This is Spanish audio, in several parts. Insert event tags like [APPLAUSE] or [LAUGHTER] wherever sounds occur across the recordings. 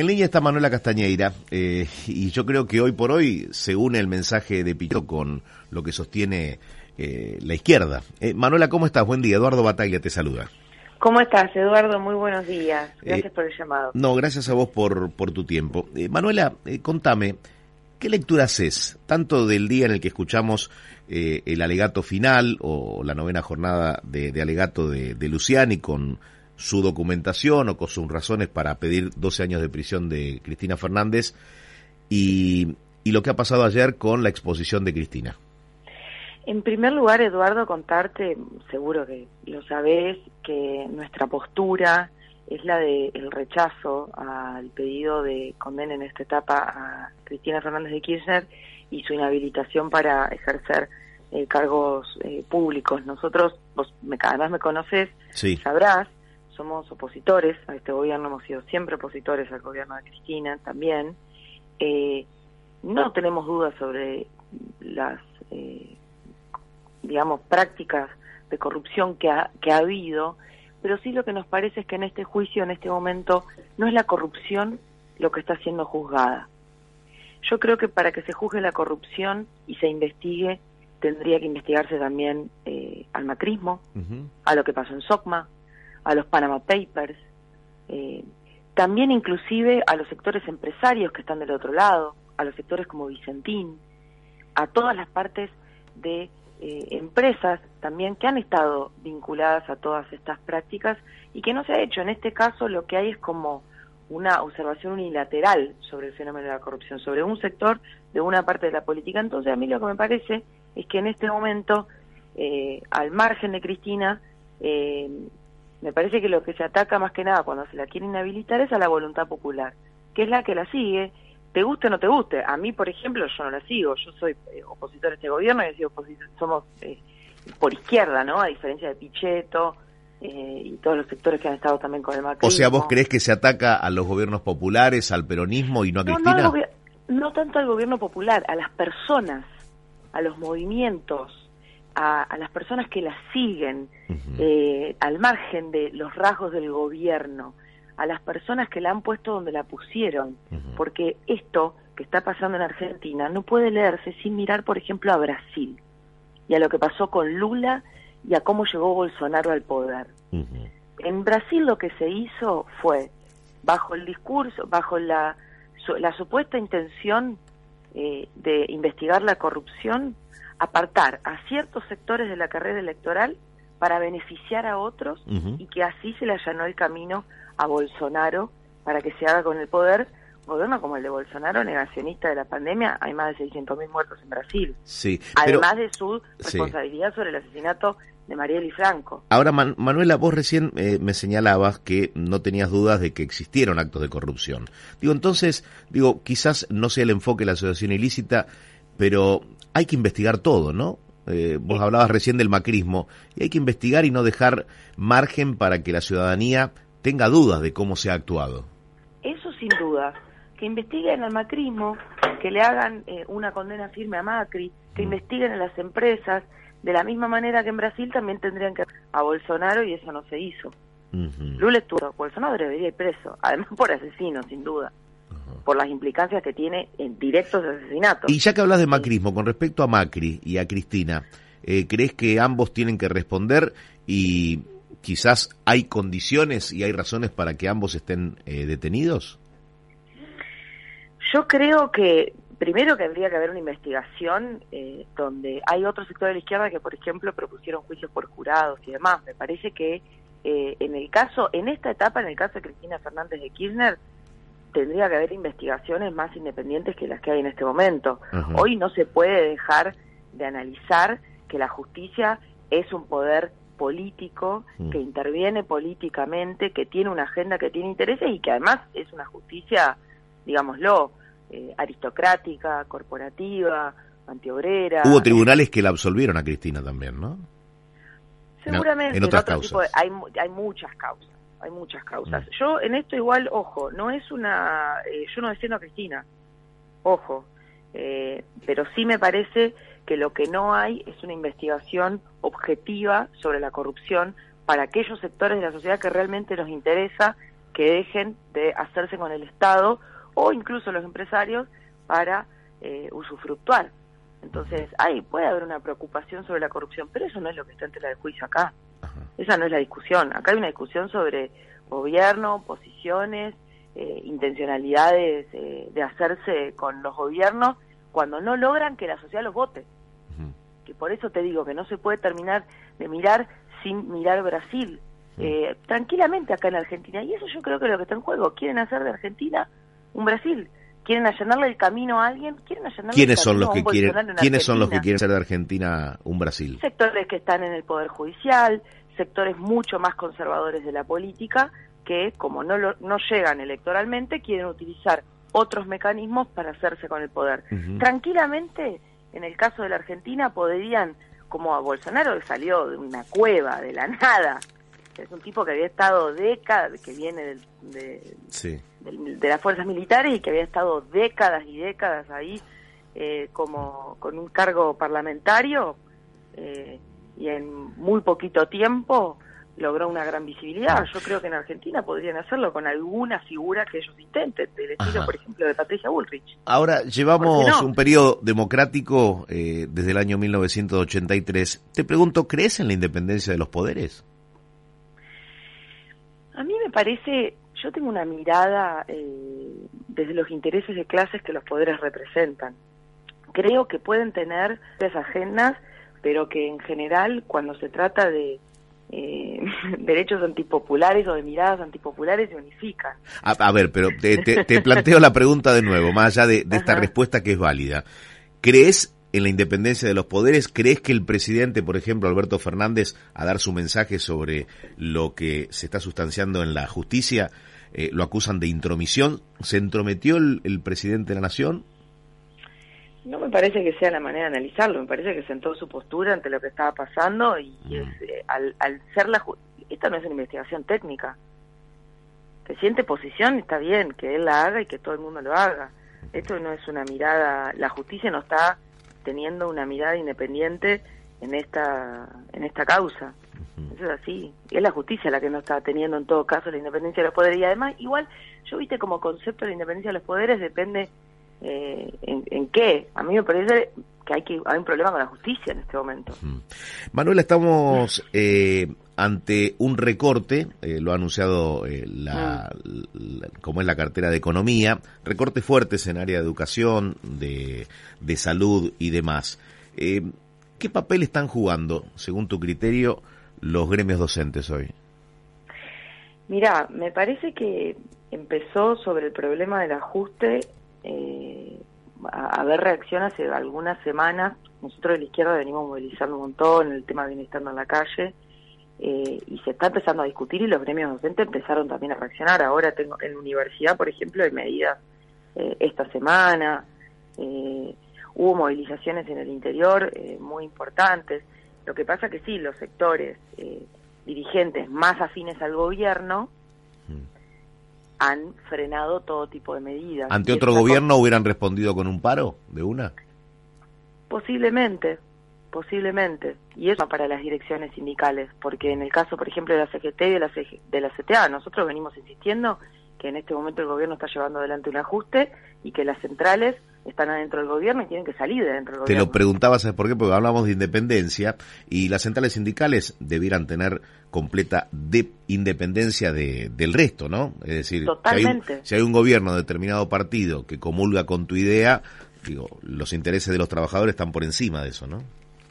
En línea está Manuela Castañeira eh, y yo creo que hoy por hoy se une el mensaje de Pito con lo que sostiene eh, la izquierda. Eh, Manuela, ¿cómo estás? Buen día. Eduardo Bataglia te saluda. ¿Cómo estás, Eduardo? Muy buenos días. Gracias por el llamado. No, gracias a vos por, por tu tiempo. Manuela, contame, ¿qué lectura haces tanto del día en el que escuchamos el alegato final o la novena jornada de, alegato de, de Luciani con su documentación o con sus razones para pedir 12 años de prisión de Cristina Fernández y, y lo que ha pasado ayer con la exposición de Cristina. En primer lugar, Eduardo, contarte, seguro que lo sabés, que nuestra postura es la del el rechazo al pedido de condena en esta etapa a Cristina Fernández de Kirchner y su inhabilitación para ejercer eh, cargos eh, públicos. Nosotros, vos me, además me conoces, sabrás somos opositores a este gobierno, hemos sido siempre opositores al gobierno de Cristina también. Eh, no tenemos dudas sobre las, eh, digamos, prácticas de corrupción que ha, que ha habido, pero sí lo que nos parece es que en este juicio, en este momento, no es la corrupción lo que está siendo juzgada. Yo creo que para que se juzgue la corrupción y se investigue, tendría que investigarse también eh, al macrismo, a lo que pasó en SOCMA, a los Panama Papers, eh, también inclusive a los sectores empresarios que están del otro lado, a los sectores como Vicentín, a todas las partes de eh, empresas también que han estado vinculadas a todas estas prácticas y que no se ha hecho. En este caso lo que hay es como una observación unilateral sobre el fenómeno de la corrupción, sobre un sector de una parte de la política. Entonces a mí lo que me parece es que en este momento, eh, al margen de Cristina, eh, me parece que lo que se ataca más que nada cuando se la quiere inhabilitar es a la voluntad popular, que es la que la sigue, te guste o no te guste. A mí, por ejemplo, yo no la sigo, yo soy eh, opositor a este gobierno y sido somos eh, por izquierda, ¿no? A diferencia de Pichetto eh, y todos los sectores que han estado también con el macrismo. O sea, ¿vos crees que se ataca a los gobiernos populares, al peronismo y no a Cristina? No, no tanto al gobierno popular, a las personas, a los movimientos, a, las personas que la siguen eh, al margen de los rasgos del gobierno, a las personas que la han puesto donde la pusieron, porque esto que está pasando en Argentina no puede leerse sin mirar, por ejemplo, a Brasil y a lo que pasó con Lula y a cómo llegó Bolsonaro al poder. En Brasil lo que se hizo fue, bajo el discurso, bajo la, la supuesta intención eh, de investigar la corrupción, apartar a ciertos sectores de la carrera electoral para beneficiar a otros y que así se le allanó el camino a Bolsonaro para que se haga con el poder. Gobierno como el de Bolsonaro, negacionista de la pandemia, hay más de 600.000 muertos en Brasil. Sí, Además de su responsabilidad sobre el asesinato de Mariel Franco. Ahora, Manuela, vos recién eh, me señalabas que no tenías dudas de que existieron actos de corrupción. Digo, entonces, digo, quizás no sea el enfoque de la asociación ilícita, pero hay que investigar todo, ¿no? Eh, vos hablabas recién del macrismo, y hay que investigar y no dejar margen para que la ciudadanía tenga dudas de cómo se ha actuado. Eso sin duda, que investiguen al macrismo, que le hagan eh, una condena firme a Macri, que mm. investiguen a las empresas, de la misma manera que en Brasil también tendrían que a Bolsonaro y eso no se hizo. Lula estuvo, Bolsonaro debería ir preso, además por asesino, sin duda por las implicancias que tiene en directos de asesinato. Y ya que hablas de macrismo, con respecto a Macri y a Cristina, eh, ¿crees que ambos tienen que responder y quizás hay condiciones y hay razones para que ambos estén eh, detenidos? Yo creo que primero que habría que haber una investigación eh, donde hay otro sector de la izquierda que, por ejemplo, propusieron juicios por jurados y demás. Me parece que en el caso, en esta etapa, en el caso de Cristina Fernández de Kirchner, tendría que haber investigaciones más independientes que las que hay en este momento. Hoy no se puede dejar de analizar que la justicia es un poder político que interviene políticamente, que tiene una agenda, que tiene intereses y que además es una justicia, digámoslo, eh, aristocrática, corporativa, antiobrera. Hubo tribunales que la absolvieron a Cristina también, ¿no? Seguramente, en, otras causas. hay, hay muchas causas hay muchas causas. Mm. Yo en esto igual, ojo, no es una, eh, yo no defiendo a Cristina, ojo, eh, pero sí me parece que lo que no hay es una investigación objetiva sobre la corrupción para aquellos sectores de la sociedad que realmente nos interesa que dejen de hacerse con el Estado o incluso los empresarios para eh, usufructuar. Entonces, ahí puede haber una preocupación sobre la corrupción, pero eso no es lo que está en tela de juicio acá. Esa no es la discusión. Acá hay una discusión sobre gobierno, posiciones, eh, intencionalidades eh, de hacerse con los gobiernos cuando no logran que la sociedad los vote. Que por eso te digo que no se puede terminar de mirar sin mirar Brasil. Eh, tranquilamente acá en Argentina. Y eso yo creo que es lo que está en juego. Quieren hacer de Argentina un Brasil. Quieren allanarle el camino a alguien. Quieren allanarle ¿Quiénes el son los camino que quieren? ¿Quiénes son los que quieren hacer de Argentina un Brasil? Sectores que están en el poder judicial, sectores mucho más conservadores de la política que, como no, lo, no llegan electoralmente, quieren utilizar otros mecanismos para hacerse con el poder. Tranquilamente, en el caso de la Argentina, podrían, como a Bolsonaro que salió de una cueva, de la nada, es un tipo que había estado décadas, que viene del, de, de, las fuerzas militares y que había estado décadas y décadas ahí eh, como con un cargo parlamentario eh, y en muy poquito tiempo logró una gran visibilidad. Yo creo que en Argentina podrían hacerlo con alguna figura que ellos intenten, del estilo, por ejemplo, de Patricia Bullrich. Ahora, llevamos un periodo democrático eh, desde el año 1983. Te pregunto, ¿crees en la independencia de los poderes? A mí me parece, yo tengo una mirada eh, desde los intereses de clases que los poderes representan. Creo que pueden tener esas agendas, pero que en general cuando se trata de eh, [LAUGHS] derechos antipopulares o de miradas antipopulares se unifican. A, ver, pero te, planteo la pregunta de nuevo, más allá de, de esta respuesta que es válida. ¿Crees en la independencia de los poderes? ¿Crees que el presidente, por ejemplo, Alberto Fernández, a dar su mensaje sobre lo que se está sustanciando en la justicia, eh, lo acusan de intromisión? ¿Se entrometió el, presidente de la Nación? No me parece que sea la manera de analizarlo, me parece que sentó su postura ante lo que estaba pasando y mm. eh, al, al ser la... Esta no es una investigación técnica. Que siente posición, está bien, que él la haga y que todo el mundo lo haga. Esto no es una mirada, la justicia no está teniendo una mirada independiente en esta en esta causa. Eso es así. es la justicia la que no está teniendo en todo caso la independencia de los poderes. Y además, igual, yo viste como concepto de la independencia de los poderes depende eh, en, qué. A mí me parece que hay que hay un problema con la justicia en este momento. Manuela, estamos eh, ante un recorte, eh, lo ha anunciado eh, la, como es la cartera de economía, recortes fuertes en área de educación, de, de salud y demás. ¿Qué papel están jugando, según tu criterio, los gremios docentes hoy? Mira, me parece que empezó sobre el problema del ajuste eh, a, ver reacción hace algunas semanas. Nosotros de la izquierda venimos movilizando un montón, el tema viene estando en la calle eh, y se está empezando a discutir y los gremios docentes empezaron también a reaccionar. Ahora tengo en la universidad, por ejemplo, hay medidas eh, esta semana, eh, hubo movilizaciones en el interior muy importantes. Lo que pasa que sí, los sectores dirigentes más afines al gobierno han frenado todo tipo de medidas. ¿Ante otro gobierno hubieran respondido con un paro de una? Posiblemente, posiblemente. Y eso para las direcciones sindicales, porque en el caso, por ejemplo, de la CGT y de la, de la CTA, nosotros venimos insistiendo que en este momento el gobierno está llevando adelante un ajuste y que las centrales están adentro del gobierno y tienen que salir de dentro del gobierno. Te lo preguntaba, ¿sabes por qué? Porque hablamos de independencia y las centrales sindicales debieran tener completa de independencia de, del resto, ¿no? Es decir, Si, hay un, gobierno de determinado partido que comulga con tu idea, digo, los intereses de los trabajadores están por encima de eso, ¿no?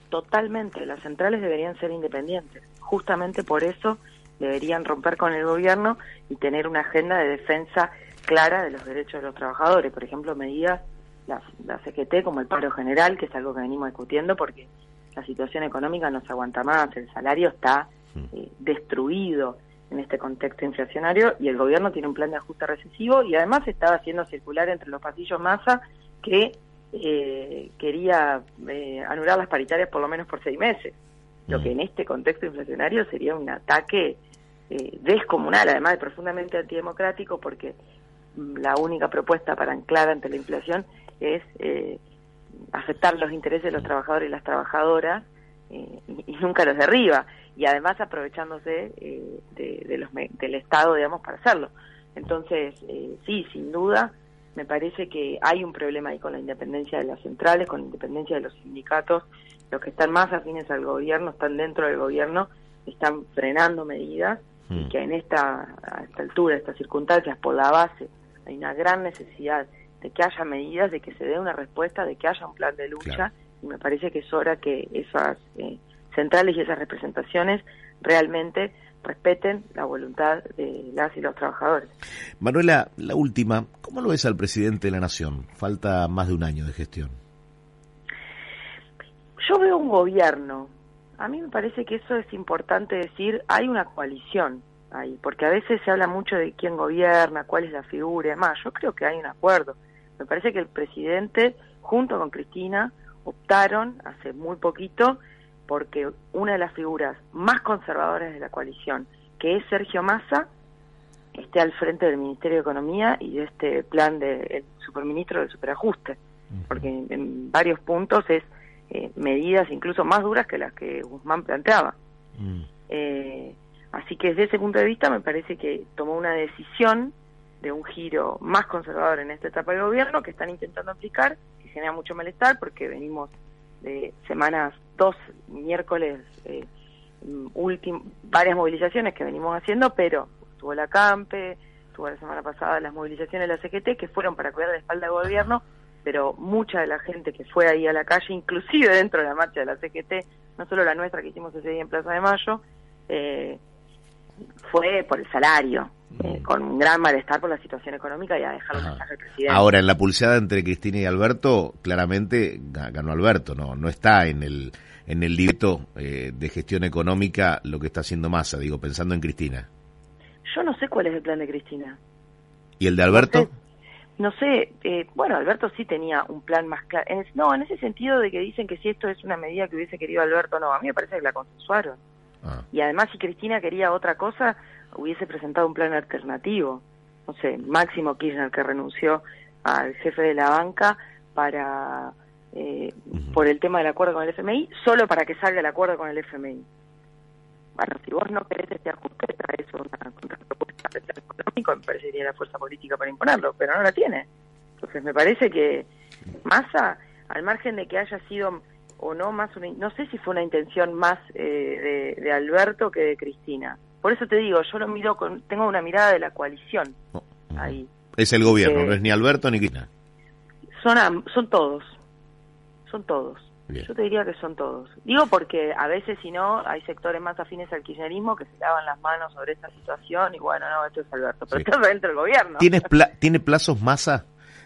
Totalmente, las centrales deberían ser independientes. Justamente por eso deberían romper con el gobierno y tener una agenda de defensa clara de los derechos de los trabajadores. Por ejemplo, medidas la, la CGT como el paro general, que es algo que venimos discutiendo porque la situación económica no se aguanta más, el salario está eh, destruido en este contexto inflacionario y el gobierno tiene un plan de ajuste recesivo y además estaba haciendo circular entre los pasillos masa que eh, quería eh, anular las paritarias por lo menos por seis meses, lo mm. que en este contexto inflacionario sería un ataque descomunal, además de profundamente antidemocrático porque la única propuesta para anclar ante la inflación es eh, afectar los intereses de los trabajadores y las trabajadoras eh, y, nunca los derriba, y además aprovechándose eh, de, los, del Estado, digamos, para hacerlo. Entonces, eh, sí, sin duda, me parece que hay un problema ahí con la independencia de las centrales, con la independencia de los sindicatos, los que están más afines al gobierno, están dentro del gobierno, están frenando medidas, y mm. que en esta, a esta altura, estas circunstancias, por la base, hay una gran necesidad de que haya medidas, de que se dé una respuesta, de que haya un plan de lucha y me parece que es hora que esas eh, centrales y esas representaciones realmente respeten la voluntad de las y los trabajadores. Manuela, la última, ¿cómo lo ves al presidente de la Nación? Falta más de un año de gestión. Yo veo un gobierno. A mí me parece que eso es importante decir, hay una coalición ahí, porque a veces se habla mucho de quién gobierna, cuál es la figura y demás. Yo creo que hay un acuerdo. Me parece que el presidente, junto con Cristina, optaron hace muy poquito porque una de las figuras más conservadoras de la coalición, que es Sergio Massa, esté al frente del Ministerio de Economía y de este plan del superministro del superajuste, porque en, varios puntos es eh, medidas incluso más duras que las que Guzmán planteaba. Mm. Eh, así que desde ese punto de vista me parece que tomó una decisión de un giro más conservador en esta etapa del gobierno que están intentando aplicar genera mucho malestar porque venimos de semanas, dos miércoles, eh, varias movilizaciones que venimos haciendo, pero tuvo la CAMPE, tuvo la semana pasada las movilizaciones de la CGT que fueron para cuidar la espalda del gobierno, pero mucha de la gente que fue ahí a la calle, inclusive dentro de la marcha de la CGT, no solo la nuestra que hicimos ese día en Plaza de Mayo, eh, fue por el salario, eh, con un gran malestar por la situación económica y a dejar un mensaje al presidente. Ahora, en la pulseada entre Cristina y Alberto, claramente ganó Alberto, no no está en el en el libreto eh, de gestión económica lo que está haciendo Massa, digo, pensando en Cristina. Yo no sé cuál es el plan de Cristina. ¿Y el de Alberto? No sé, eh, bueno, Alberto sí tenía un plan más claro. no, en ese sentido de que dicen que si esto es una medida que hubiese querido Alberto, no, a mí me parece que la consensuaron. Ah. Y además, si Cristina quería otra cosa, hubiese presentado un plan alternativo. No sé, Máximo Kirchner que renunció al jefe de la banca para eh, por el tema del acuerdo con el FMI, solo para que salga el acuerdo con el FMI. Bueno, si vos no querés este ajuste, traes una contrapropuesta de plan económico, me parecería la fuerza política para imponerlo, pero no la tiene. Entonces me parece que Massa, al margen de que haya sido o no más una, no sé si fue una intención más eh, de, de Alberto que de Cristina, por eso te digo, yo lo miro con, tengo una mirada de la coalición oh, ahí. Es el gobierno, no es ni Alberto ni Cristina. Son, son todos, son todos. Yo te diría que son todos. Digo porque a veces, si no, hay sectores más afines al kirchnerismo que se lavan las manos sobre esta situación y bueno, no, esto es Alberto, pero esto es dentro del gobierno. ¿Tienes [LAUGHS] ¿Tiene plazos masa?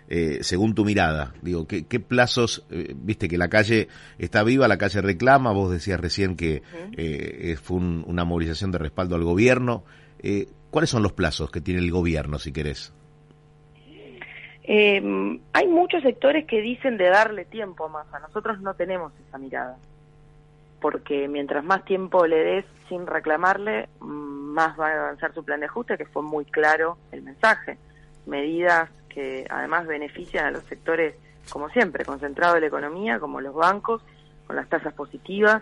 Eh, según tu mirada? Digo, ¿qué, plazos, eh, viste que la calle está viva, la calle reclama, vos decías recién que eh, fue una movilización de respaldo al gobierno. ¿Cuáles son los plazos que tiene el gobierno, si querés? Em, hay muchos sectores que dicen de darle tiempo más, a nosotros no tenemos esa mirada, porque mientras más tiempo le des sin reclamarle, más va a avanzar su plan de ajuste, que fue muy claro el mensaje. Medidas que además benefician a los sectores, como siempre, concentrados de la economía, como los bancos, con las tasas positivas,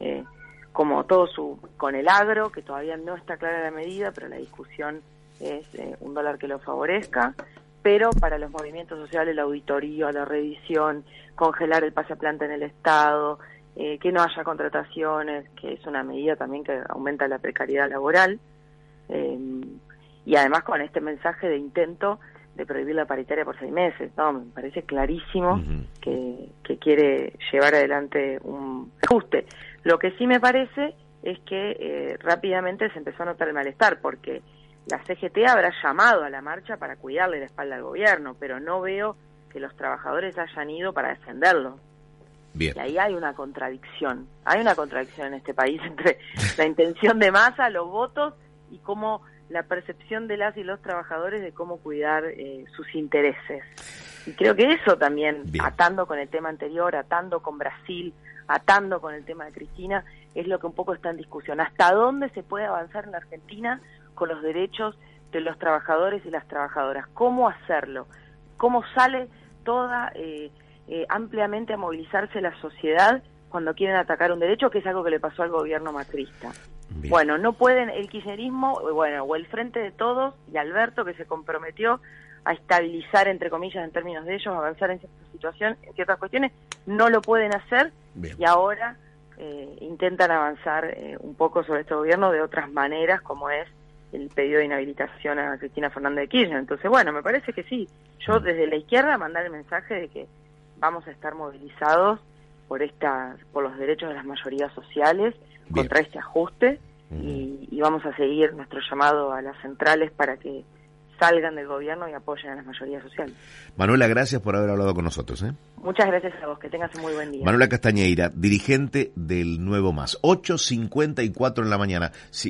eh, como todo su, con el agro, que todavía no está clara la medida, pero la discusión es eh, un dólar que lo favorezca, pero para los movimientos sociales, la auditoría, la revisión, congelar el pase a planta en el Estado, eh, que no haya contrataciones, que es una medida también que aumenta la precariedad laboral, y además con este mensaje de intento de prohibir la paritaria por seis meses. No, me parece clarísimo que, quiere llevar adelante un ajuste. Lo que sí me parece es que eh, rápidamente se empezó a notar el malestar, porque la CGT habrá llamado a la marcha para cuidarle la espalda al gobierno, pero no veo que los trabajadores hayan ido para defenderlo. Bien. Y ahí hay una contradicción. Hay una contradicción en este país [LAUGHS] entre la intención de masa, los votos y cómo la percepción de las y los trabajadores de cómo cuidar eh, sus intereses. Y creo que eso también, atando con el tema anterior, atando con Brasil, atando con el tema de Cristina, es lo que un poco está en discusión. ¿Hasta dónde se puede avanzar en la Argentina con los derechos de los trabajadores y las trabajadoras? ¿Cómo hacerlo? ¿Cómo sale toda eh, eh, ampliamente a movilizarse la sociedad cuando quieren atacar un derecho, que es algo que le pasó al gobierno macrista. Bueno, no pueden, el kirchnerismo, bueno, o el Frente de Todos y Alberto, que se comprometió a estabilizar, entre comillas, en términos de ellos, avanzar en ciertas situaciones, en ciertas cuestiones, no lo pueden hacer y ahora eh, intentan avanzar eh, un poco sobre este gobierno de otras maneras, como es el pedido de inhabilitación a Cristina Fernández de Kirchner. Entonces, bueno, me parece que sí. Yo desde la izquierda mandar el mensaje de que vamos a estar movilizados por esta, por los derechos de las mayorías sociales contra este ajuste y, y, vamos a seguir nuestro llamado a las centrales para que salgan del gobierno y apoyen a las mayorías sociales. Manuela, gracias por haber hablado con nosotros. ¿eh? Muchas gracias a vos, que tengas un muy buen día. Manuela Castañeira, dirigente del Nuevo Más, 8.54 en la mañana.